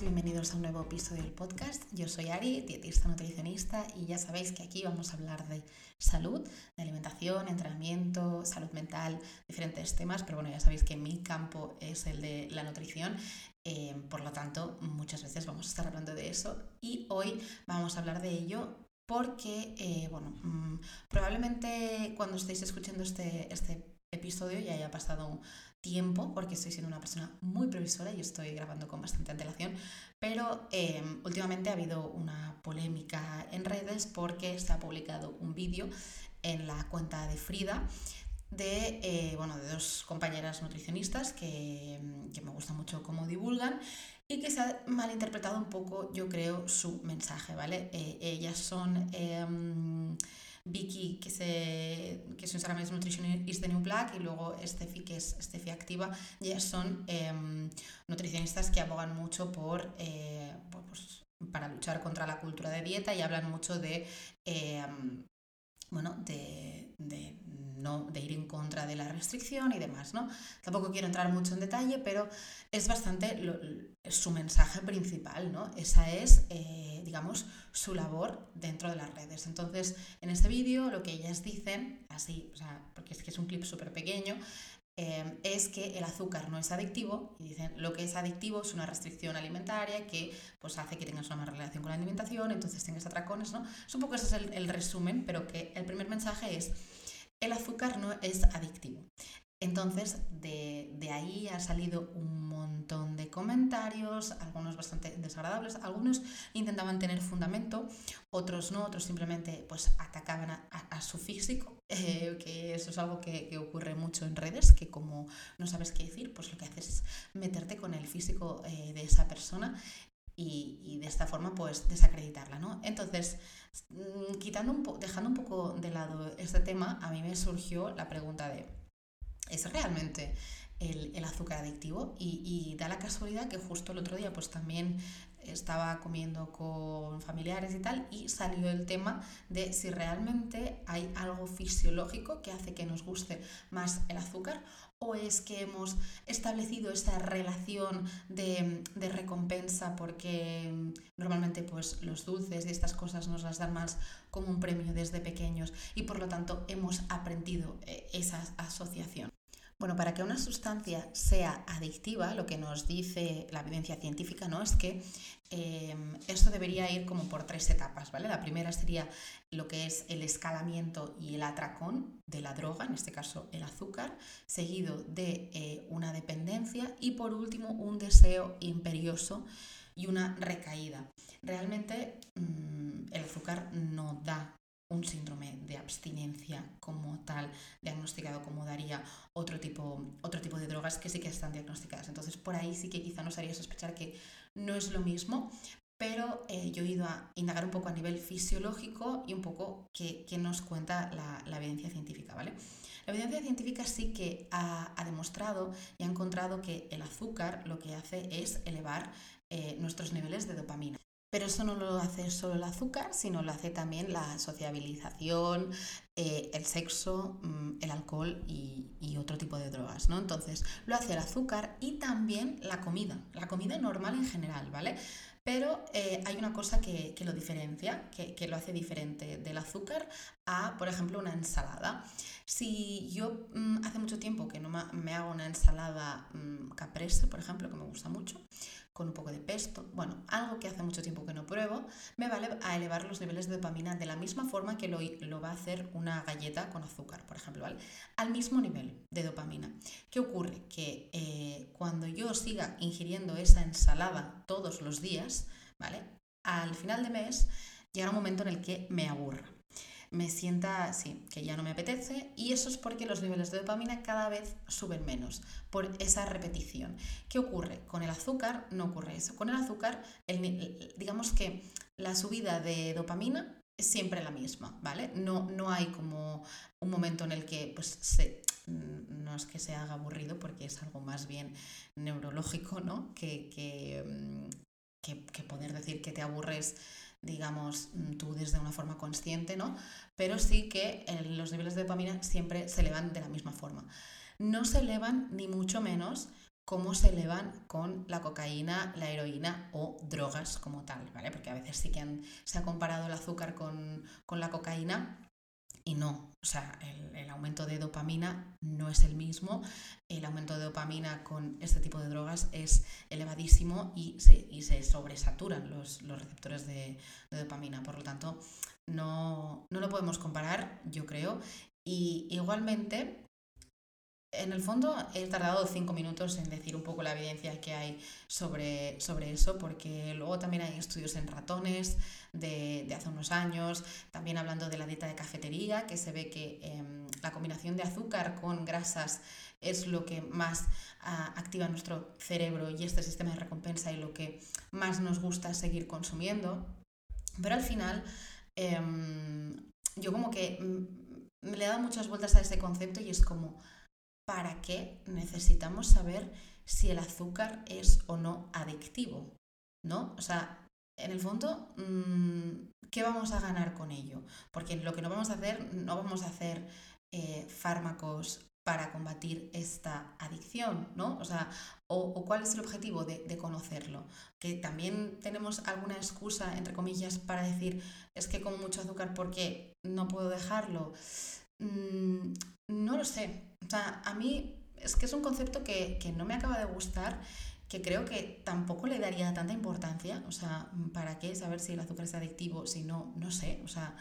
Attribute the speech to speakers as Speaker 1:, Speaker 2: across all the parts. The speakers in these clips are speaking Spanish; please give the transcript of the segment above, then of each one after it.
Speaker 1: bienvenidos a un nuevo episodio del podcast. Yo soy Ari, dietista nutricionista y ya sabéis que aquí vamos a hablar de salud, de alimentación, entrenamiento, salud mental, diferentes temas, pero bueno, ya sabéis que mi campo es el de la nutrición, eh, por lo tanto muchas veces vamos a estar hablando de eso y hoy vamos a hablar de ello porque, eh, bueno, mm, probablemente cuando estéis escuchando este, este episodio ya haya pasado tiempo, porque estoy siendo una persona muy previsora y estoy grabando con bastante antelación, pero em, últimamente ha habido una polémica en redes porque se ha publicado un vídeo en la cuenta de Frida de, eh, bueno, de dos compañeras nutricionistas que, que me gusta mucho cómo divulgan y que se ha malinterpretado un poco, yo creo, su mensaje, ¿vale? Eh, ellas son... Vicky, que, se, que Instagram es Nutrition is New Black, y luego Steffi, que es Steffi Activa, ya son em, nutricionistas que abogan mucho por, eh, pues, para luchar contra la cultura de dieta y hablan mucho de, em, bueno, de, de de ir en contra de la restricción y demás, ¿no? Tampoco quiero entrar mucho en detalle, pero es bastante su mensaje principal, ¿no? Esa es, eh, digamos, su labor dentro de las redes. Entonces, en este vídeo lo que ellas dicen, así, o sea, porque es que es un clip súper pequeño, eh, es que el azúcar no es adictivo y dicen lo que es adictivo es una restricción alimentaria que pues hace que tengas una mala relación con la alimentación, entonces tengas atracones, ¿no? Es un poco ese es el resumen, pero que el primer mensaje es el azúcar no es adictivo. Entonces, de, ahí ha salido un montón de comentarios, algunos bastante desagradables, algunos intentaban tener fundamento, otros no, otros simplemente pues, atacaban a, su físico, eh, que eso es algo que, ocurre mucho en redes, que como no sabes qué decir, pues lo que haces es meterte con el físico eh, de esa persona y, de esta forma pues desacreditarla, ¿no? Entonces, mm, quitando un dejando un poco de lado este tema, a mí me surgió la pregunta de, ¿es realmente el, azúcar adictivo? Y, y, da la casualidad que justo el otro día pues también estaba comiendo con familiares y tal y salió el tema de si realmente hay algo fisiológico que hace que nos guste más el azúcar o es que hemos establecido esa relación de, recompensa porque normalmente pues los dulces y estas cosas nos las dan más como un premio desde pequeños y por lo tanto hemos aprendido eh, esa asociación. Bueno, para que una sustancia sea adictiva, lo que nos dice la evidencia científica, ¿no? Es que em, esto debería ir como por tres etapas, ¿vale? La primera sería lo que es el escalamiento y el atracón de la droga, en este caso el azúcar, seguido de eh, una dependencia y por último un deseo imperioso y una recaída. Realmente mm, el azúcar no da un síndrome de abstinencia como tal, diagnosticado como daría otro tipo, otro tipo de drogas que sí que están diagnosticadas. Entonces, por ahí sí que quizá nos haría sospechar que no es lo mismo, pero eh, yo he ido a indagar un poco a nivel fisiológico y un poco qué, nos cuenta la, evidencia científica, ¿vale? La evidencia científica sí que ha, demostrado y ha encontrado que el azúcar lo que hace es elevar eh, nuestros niveles de dopamina. Pero eso no lo hace solo el azúcar, sino lo hace también la sociabilización, eh, el sexo, mm, el alcohol y, otro tipo de drogas, ¿no? Entonces, lo hace el azúcar y también la comida, la comida normal en general, ¿vale? Pero eh, hay una cosa que, lo diferencia, que, lo hace diferente del azúcar a, por ejemplo, una ensalada. Si yo mm, hace mucho tiempo que no me hago una ensalada mm, caprese, por ejemplo, que me gusta mucho, con un poco de pesto, bueno, algo que hace mucho tiempo que no pruebo, me vale a elevar los niveles de dopamina de la misma forma que lo, lo va a hacer una galleta con azúcar, por ejemplo, ¿vale? Al mismo nivel de dopamina. ¿Qué ocurre? Que eh, cuando yo siga ingiriendo esa ensalada todos los días, ¿vale? Al final de mes llegará un momento en el que me aburra me sienta así, que ya no me apetece y eso es porque los niveles de dopamina cada vez suben menos por esa repetición. ¿Qué ocurre? Con el azúcar no ocurre eso. Con el azúcar, digamos que la subida de dopamina es siempre la misma, ¿vale? No, no hay como un momento en el que pues se, no es que se haga aburrido porque es algo más bien neurológico, ¿no? Que, que, mm, que poder decir que te aburres digamos, mm, tú desde una forma consciente, ¿no? Pero sí que los niveles de dopamina siempre se elevan de la misma forma. No se elevan ni mucho menos cómo se elevan con la cocaína, la heroína o drogas como tal, ¿vale? Porque a veces sí que se ha comparado el azúcar con, la cocaína y no, o sea, el, aumento de dopamina no es el mismo, el aumento de dopamina con este tipo de drogas es elevadísimo y se, y se sobresaturan los, receptores de, dopamina, por lo tanto, no, no lo podemos comparar, yo creo, y igualmente en el fondo he tardado cinco minutos en decir un poco la evidencia que hay sobre, sobre eso, porque luego también hay estudios en ratones de, hace unos años, también hablando de la dieta de cafetería, que se ve que em, la combinación de azúcar con grasas es lo que más ah, activa nuestro cerebro y este sistema de recompensa y lo que más nos gusta seguir consumiendo. Pero al final, em, yo como que mm, me le he dado muchas vueltas a ese concepto y es como ¿para qué necesitamos saber si el azúcar es o no adictivo? ¿No? O sea, en el fondo, mm, ¿qué vamos a ganar con ello? Porque lo que no vamos a hacer, no vamos a hacer eh, fármacos para combatir esta adicción, ¿no? O sea, o, cuál es el objetivo de, conocerlo. Que también tenemos alguna excusa, entre comillas, para decir, es que como mucho azúcar porque no puedo dejarlo. Mm, no lo sé. O sea, a mí es que es un concepto que, no me acaba de gustar, que creo que tampoco le daría tanta importancia. O sea, ¿para qué saber si el azúcar es adictivo? Si no, no sé. O sea,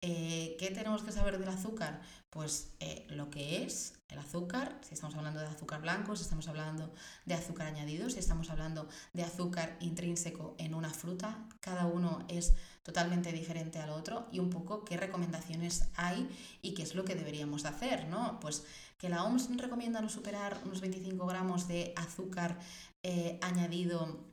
Speaker 1: eh, ¿qué tenemos que saber del azúcar? Pues eh, lo que es el azúcar, si estamos hablando de azúcar blanco, si estamos hablando de azúcar añadido, si estamos hablando de azúcar intrínseco en una fruta, cada uno es totalmente diferente al otro y un poco qué recomendaciones hay y qué es lo que deberíamos hacer, ¿no? Pues que la OMS recomienda no superar unos 25 gramos de azúcar eh, añadido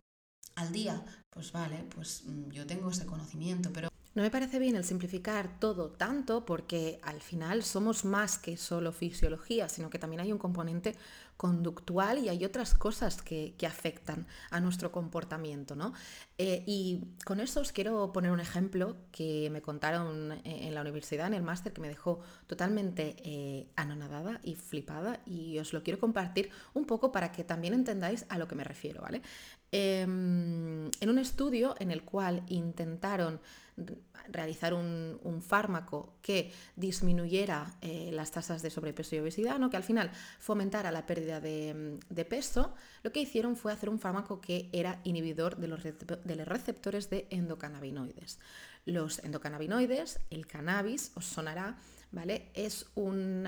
Speaker 1: al día, pues vale, pues mm, yo tengo ese conocimiento, pero
Speaker 2: no me parece bien el simplificar todo tanto porque al final somos más que solo fisiología, sino que también hay un componente conductual y hay otras cosas que, afectan a nuestro comportamiento. ¿no? Eh, y con eso os quiero poner un ejemplo que me contaron en la universidad, en el máster, que me dejó totalmente eh, anonadada y flipada y os lo quiero compartir un poco para que también entendáis a lo que me refiero. ¿vale? Em, en un estudio en el cual intentaron realizar un, fármaco que disminuyera eh, las tasas de sobrepeso y obesidad, ¿no? que al final fomentara la pérdida de, peso, lo que hicieron fue hacer un fármaco que era inhibidor de los, receptores de endocannabinoides. Los endocannabinoides, el cannabis, os sonará, ¿vale? Es un,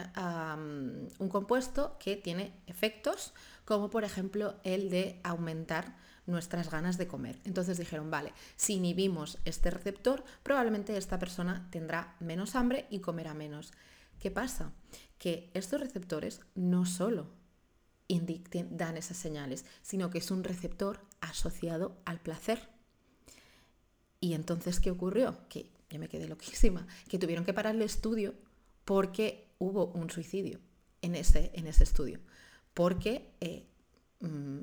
Speaker 2: un compuesto que tiene efectos como por ejemplo el de aumentar nuestras ganas de comer. Entonces dijeron, vale, si inhibimos este receptor, probablemente esta persona tendrá menos hambre y comerá menos. ¿Qué pasa? Que estos receptores no solo dan esas señales, sino que es un receptor asociado al placer. Y entonces, ¿qué ocurrió? Que yo me quedé loquísima, que tuvieron que parar el estudio porque hubo un suicidio en ese, en ese estudio, porque eh, mm,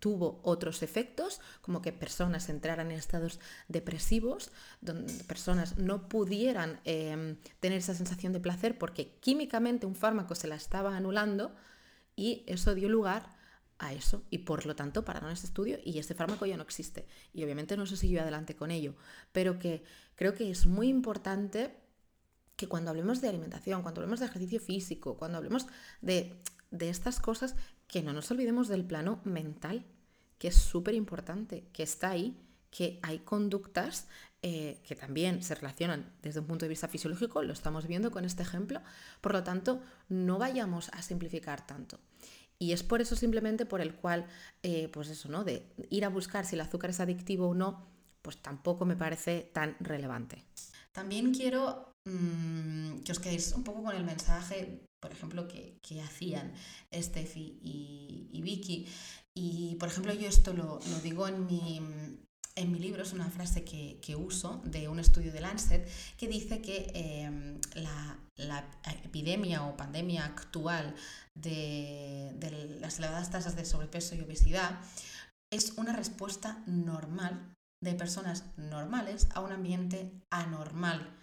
Speaker 2: tuvo otros efectos, como que personas entraran en estados depresivos, donde personas no pudieran em, tener esa sensación de placer porque químicamente un fármaco se la estaba anulando y eso dio lugar a eso. Y por lo tanto pararon ese estudio y este fármaco ya no existe. Y obviamente no se siguió adelante con ello, pero que creo que es muy importante que cuando hablemos de alimentación, cuando hablemos de ejercicio físico, cuando hablemos de, de estas cosas, que no nos olvidemos del plano mental, que es súper importante, que está ahí, que hay conductas eh, que también se relacionan desde un punto de vista fisiológico, lo estamos viendo con este ejemplo, por lo tanto, no vayamos a simplificar tanto. Y es por eso simplemente por el cual, eh, pues eso, ¿no? De ir a buscar si el azúcar es adictivo o no, pues tampoco me parece tan relevante.
Speaker 1: También quiero mm, que os quedéis un poco con el mensaje, por ejemplo, que, hacían Steffi y Vicky, y, por ejemplo, yo esto lo, digo en mi, en mi libro, es una frase que, uso de un estudio de Lancet que dice que em, la, epidemia o pandemia actual de, de, las elevadas tasas de sobrepeso y obesidad es una respuesta normal de personas normales a un ambiente anormal.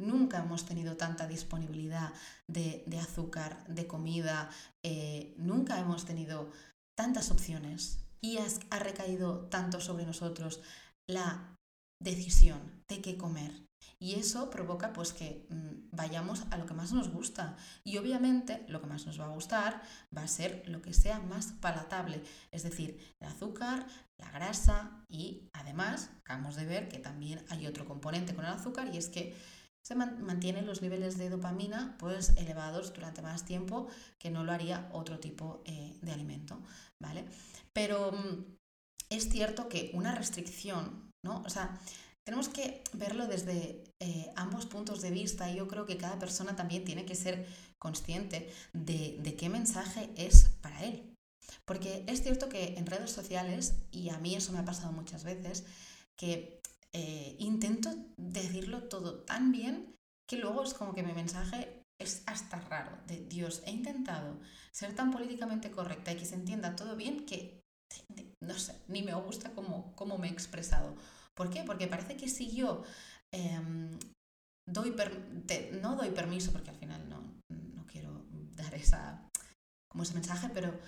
Speaker 1: Nunca hemos tenido tanta disponibilidad de, azúcar, de comida, eh, nunca hemos tenido tantas opciones y ha recaído tanto sobre nosotros la decisión de qué comer. Y eso provoca pues que mm, vayamos a lo que más nos gusta. Y obviamente lo que más nos va a gustar va a ser lo que sea más palatable, es decir, el azúcar, la grasa y además acabamos de ver que también hay otro componente con el azúcar y es que se mantienen los niveles de dopamina pues elevados durante más tiempo que no lo haría otro tipo eh, de alimento, ¿vale? Pero mm, es cierto que una restricción, ¿no? O sea, tenemos que verlo desde eh, ambos puntos de vista y yo creo que cada persona también tiene que ser consciente de, de qué mensaje es para él. Porque es cierto que en redes sociales, y a mí eso me ha pasado muchas veces, que eh, intento decirlo todo tan bien que luego es como que mi mensaje es hasta raro, de Dios, he intentado ser tan políticamente correcta y que se entienda todo bien que, no sé, ni me gusta cómo, cómo me he expresado. ¿Por qué? Porque parece que si yo em, doy no doy permiso, porque al final no, no quiero dar esa, como ese mensaje, pero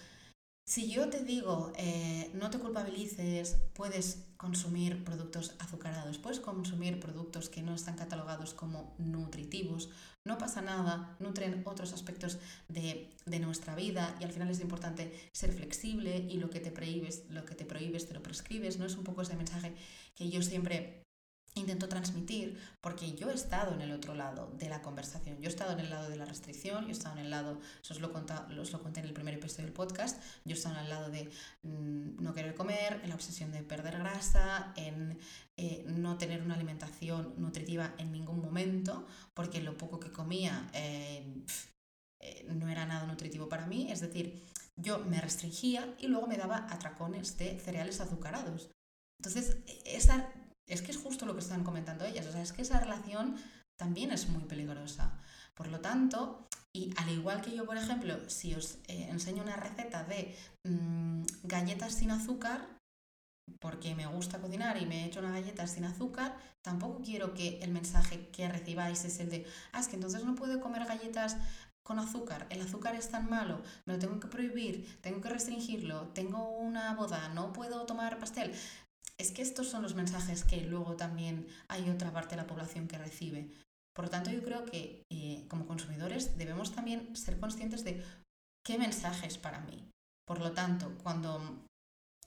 Speaker 1: si yo te digo, eh, no te culpabilices, puedes consumir productos azucarados, puedes consumir productos que no están catalogados como nutritivos, no pasa nada, nutren otros aspectos de, nuestra vida y al final es importante ser flexible y lo que te prohíbes, lo que te prohíbes te lo prescribes, ¿no? Es un poco ese mensaje que yo siempre intento transmitir porque yo he estado en el otro lado de la conversación. Yo he estado en el lado de la restricción, yo he estado en el lado, eso os lo, os lo conté en el primer episodio del podcast, yo he estado en el lado de mm, no querer comer, en la obsesión de perder grasa, en eh, no tener una alimentación nutritiva en ningún momento, porque lo poco que comía eh, eh, no era nada nutritivo para mí, es decir, yo me restringía y luego me daba atracones de cereales azucarados. Entonces, esa es que es justo lo que están comentando ellas, o sea, es que esa relación también es muy peligrosa. Por lo tanto, y al igual que yo, por ejemplo, si os eh, enseño una receta de mm, galletas sin azúcar, porque me gusta cocinar y me he hecho unas galletas sin azúcar, tampoco quiero que el mensaje que recibáis es el de, ah, es que entonces no puedo comer galletas con azúcar, el azúcar es tan malo, me lo tengo que prohibir, tengo que restringirlo, tengo una boda, no puedo tomar pastel es que estos son los mensajes que luego también hay otra parte de la población que recibe. Por lo tanto, yo creo que eh, como consumidores debemos también ser conscientes de qué mensaje es para mí. Por lo tanto, cuando,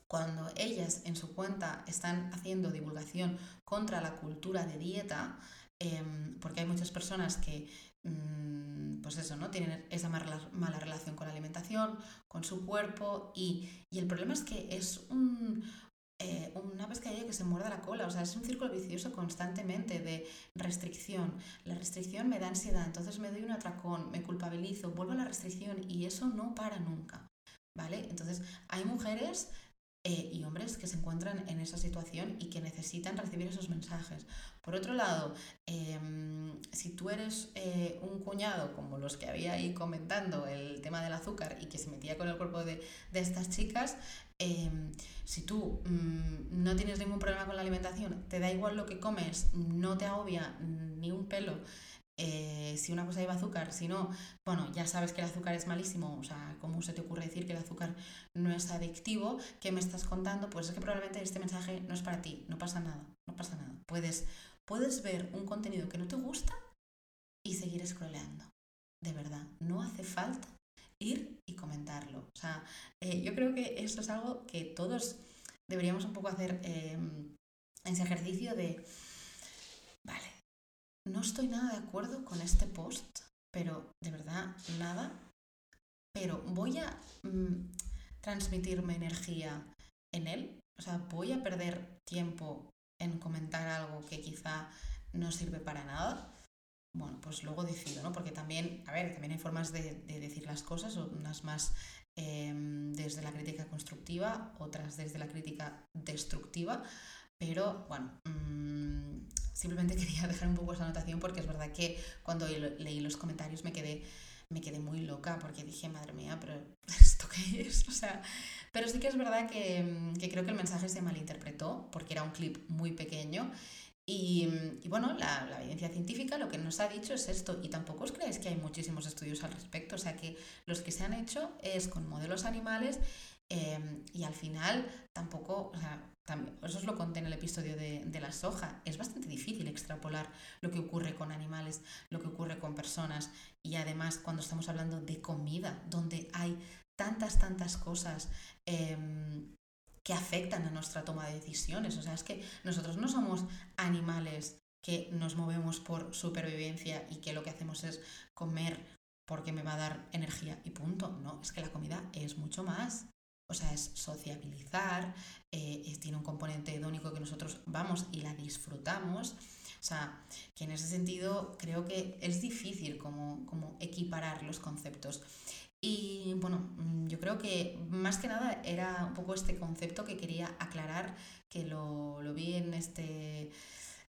Speaker 1: cuando ellas en su cuenta están haciendo divulgación contra la cultura de dieta, em, porque hay muchas personas que mm, pues eso, ¿no? Tienen esa mala, mala, relación con la alimentación, con su cuerpo y, y el problema es que es un, eh, una pescadilla que se muerda la cola. O sea, es un círculo vicioso constantemente de restricción. La restricción me da ansiedad, entonces me doy un atracón, me culpabilizo, vuelvo a la restricción y eso no para nunca. ¿Vale? Entonces, hay mujeres eh, y hombres que se encuentran en esa situación y que necesitan recibir esos mensajes. Por otro lado, em, si tú eres eh, un cuñado, como los que había ahí comentando el tema del azúcar y que se metía con el cuerpo de, de estas chicas, Em, si tú mm, no tienes ningún problema con la alimentación, te da igual lo que comes, no te agobia ni un pelo, eh, si una cosa lleva azúcar, si no, bueno, ya sabes que el azúcar es malísimo, o sea, ¿cómo se te ocurre decir que el azúcar no es adictivo? ¿Qué me estás contando? Pues es que probablemente este mensaje no es para ti, no pasa nada, no pasa nada. Puedes, puedes ver un contenido que no te gusta y seguir scrolleando. De verdad, no hace falta ir y comentarlo. O sea, eh, yo creo que esto es algo que todos deberíamos un poco hacer eh, ese ejercicio de, vale, no estoy nada de acuerdo con este post, pero de verdad nada, pero voy a mm, transmitirme energía en él, o sea, voy a perder tiempo en comentar algo que quizá no sirve para nada. Bueno, pues luego decido, ¿no? Porque también, a ver, también hay formas de, decir las cosas, unas más em, desde la crítica constructiva, otras desde la crítica destructiva, pero bueno, mm, simplemente quería dejar un poco esa anotación porque es verdad que cuando leí los comentarios me quedé, me quedé muy loca porque dije, madre mía, pero ¿esto qué es? O sea, pero sí que es verdad que, que creo que el mensaje se malinterpretó porque era un clip muy pequeño Y, bueno, la, evidencia científica lo que nos ha dicho es esto, y tampoco os creéis que hay muchísimos estudios al respecto, o sea que los que se han hecho es con modelos animales em, y al final tampoco, eso os lo conté en el episodio de, de, la soja, es bastante difícil extrapolar lo que ocurre con animales, lo que ocurre con personas y además cuando estamos hablando de comida, donde hay tantas, tantas cosas em, que afectan a nuestra toma de decisiones. O sea, es que nosotros no somos animales que nos movemos por supervivencia y que lo que hacemos es comer porque me va a dar energía y punto. No, es que la comida es mucho más. O sea, es sociabilizar, eh, tiene un componente hedónico que nosotros vamos y la disfrutamos. O sea, que en ese sentido creo que es difícil como, como equiparar los conceptos. Y bueno, mm, yo creo que más que nada era un poco este concepto que quería aclarar, que lo, vi en este,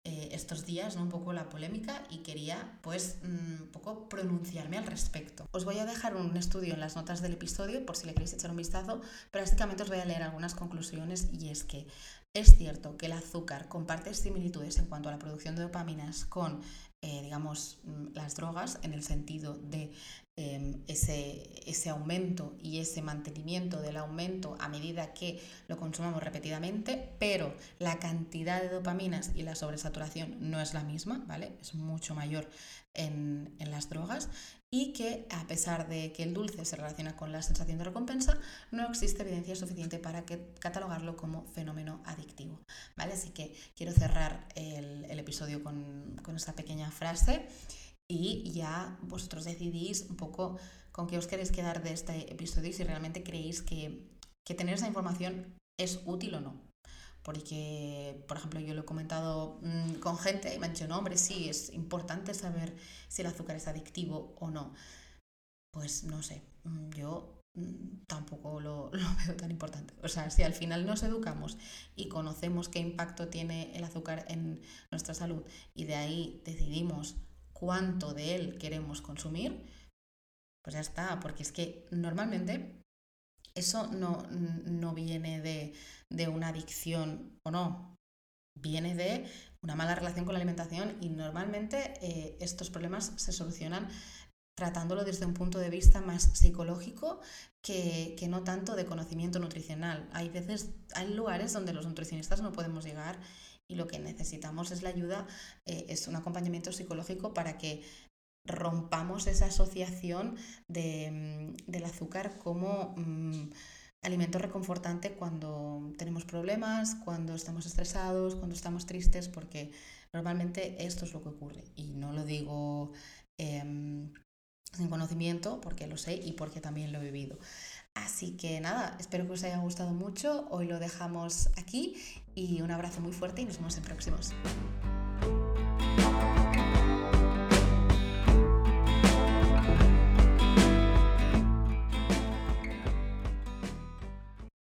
Speaker 1: eh, estos días, ¿no? un poco la polémica, y quería pues mm, un poco pronunciarme al respecto. Os voy a dejar un estudio en las notas del episodio por si le queréis echar un vistazo, pero básicamente os voy a leer algunas conclusiones y es que es cierto que el azúcar comparte similitudes en cuanto a la producción de dopaminas con eh, digamos, mm, las drogas en el sentido de em, ese, ese aumento y ese mantenimiento del aumento a medida que lo consumamos repetidamente, pero la cantidad de dopaminas y la sobresaturación no es la misma, ¿vale? Es mucho mayor en, en las drogas y que a pesar de que el dulce se relaciona con la sensación de recompensa, no existe evidencia suficiente para catalogarlo como fenómeno adictivo. ¿vale? Así que quiero cerrar el, el episodio con, con esta pequeña frase y ya vosotros decidís un poco con qué os queréis quedar de este episodio y si realmente creéis que, que tener esa información es útil o no porque, por ejemplo, yo lo he comentado mm, con gente y me han dicho, no, hombre, sí, es importante saber si el azúcar es adictivo o no. Pues no sé, mm, yo mm, tampoco lo, lo, veo tan importante. O sea, si al final nos educamos y conocemos qué impacto tiene el azúcar en nuestra salud y de ahí decidimos cuánto de él queremos consumir, pues ya está, porque es que normalmente eso no, no viene de, de una adicción o no, viene de una mala relación con la alimentación y normalmente eh, estos problemas se solucionan tratándolo desde un punto de vista más psicológico que, que, no tanto de conocimiento nutricional. Hay veces, hay lugares donde los nutricionistas no podemos llegar y lo que necesitamos es la ayuda, eh, es un acompañamiento psicológico para que rompamos esa asociación de, mm, del azúcar como mm, alimento reconfortante cuando tenemos problemas, cuando estamos estresados, cuando estamos tristes, porque normalmente esto es lo que ocurre. Y no lo digo em, sin conocimiento, porque lo sé y porque también lo he vivido. Así que nada, espero que os haya gustado mucho. Hoy lo dejamos aquí y un abrazo muy fuerte y nos vemos en próximos.